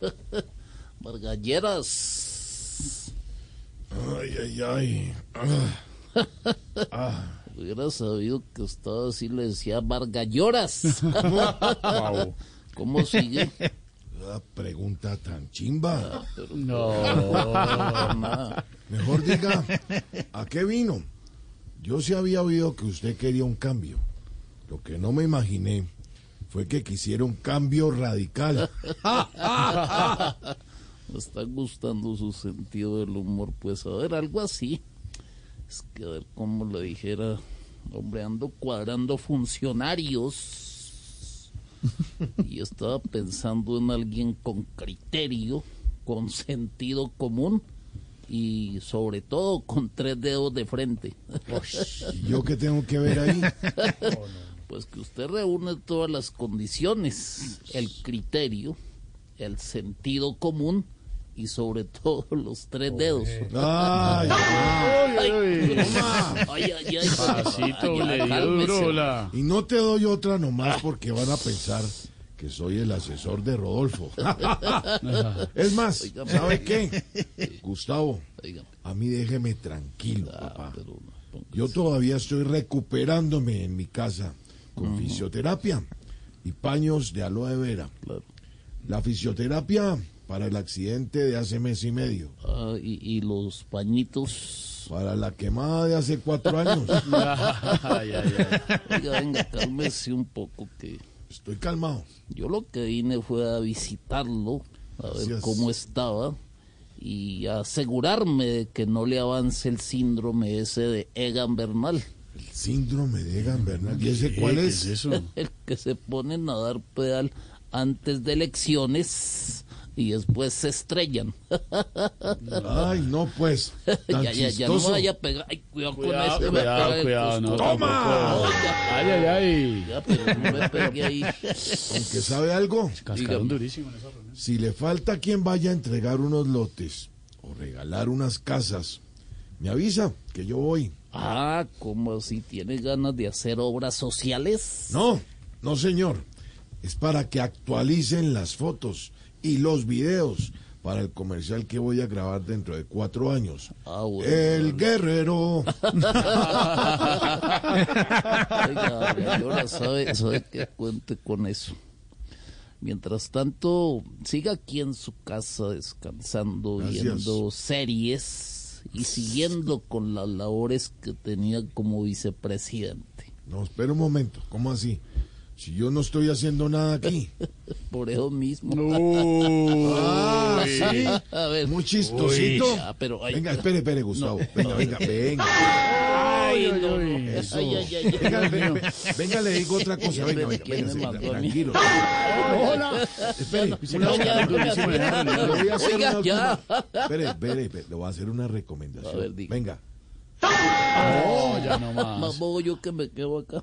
Margalleras. Ay, ay, ay. Ah, Hubiera sabido que estaba así, le decía Margalloras. Wow. ¿Cómo sigue? la pregunta tan chimba. No. Nada. Mejor diga, ¿a qué vino? Yo sí había oído que usted quería un cambio. Lo que no me imaginé fue que quisiera un cambio radical. Me está gustando su sentido del humor. Pues a ver, algo así. Es que a ver cómo le dijera. Hombre, ando cuadrando funcionarios. Y estaba pensando en alguien con criterio, con sentido común y sobre todo con tres dedos de frente. ¿Y yo qué tengo que ver ahí? Pues que usted reúne todas las condiciones, el criterio, el sentido común y sobre todo los tres dedos. Ay. Pasito le dio y no te doy otra nomás porque van a pensar que soy el asesor de Rodolfo. es más. ¿sabe qué? Gustavo, a mí déjeme tranquilo, ah, papá. pero no, póngase- Yo todavía estoy recuperándome en mi casa con fisioterapia y paños de aloe vera. claro. La fisioterapia para el accidente de hace mes y medio. Ah, y, y los pañitos. Para la quemada de hace cuatro años. Ay, ay, ay. Oiga, venga, cálmese un poco que Estoy calmado. yo lo que vine fue a visitarlo, a ver cómo estaba y asegurarme de que no le avance el síndrome ese de Egan Bernal, El síndrome de Egan Bernal. ¿Y ese cuál ¿Qué es? eso? el que se ponen a dar pedal antes de elecciones y después se estrellan. Ay, no pues. Tan ya, ya, ya no vaya a pegar. Ay, cuidado, Cuidado, con pega cuidado, cuidado. No, tampoco. Oiga, Ay, ay, ay. ya, pero no me pegué ahí. Aunque sabe algo, Cascaron Dígame. durísimo en esa reunión. si le falta quien vaya a entregar unos lotes o regalar unas casas, me avisa que yo voy. Ah, ¿cómo así? ¿Tiene ganas de hacer obras sociales? No, no señor. Es para que actualicen las fotos y los videos para el comercial que voy a grabar dentro de cuatro años. Ah, bueno. El guerrero. Oiga, ahora sabe, sabe que cuente con eso. Mientras tanto, siga aquí en su casa descansando, Gracias. viendo series y siguiendo con las labores que tenía como vicepresidente. No, espera un momento. ¿Cómo así? Si yo no estoy haciendo nada aquí. Por eso mismo. Ah, sí. A ver. Muy chistosito. Pero, ay, venga, espere, espere, Gustavo. venga, venga, venga. Ay, no, no. Eso. Ay, ay, ay, ay. Venga, ve- ve- venga, le digo otra cosa. Venga, venga, ¿Quién venga, venga, tranquilo. Hola. Espere, Espere, espere, espere, le voy a hacer una recomendación. A ver, diga. venga. No, ya no más. Más bobo yo que me quedo acá.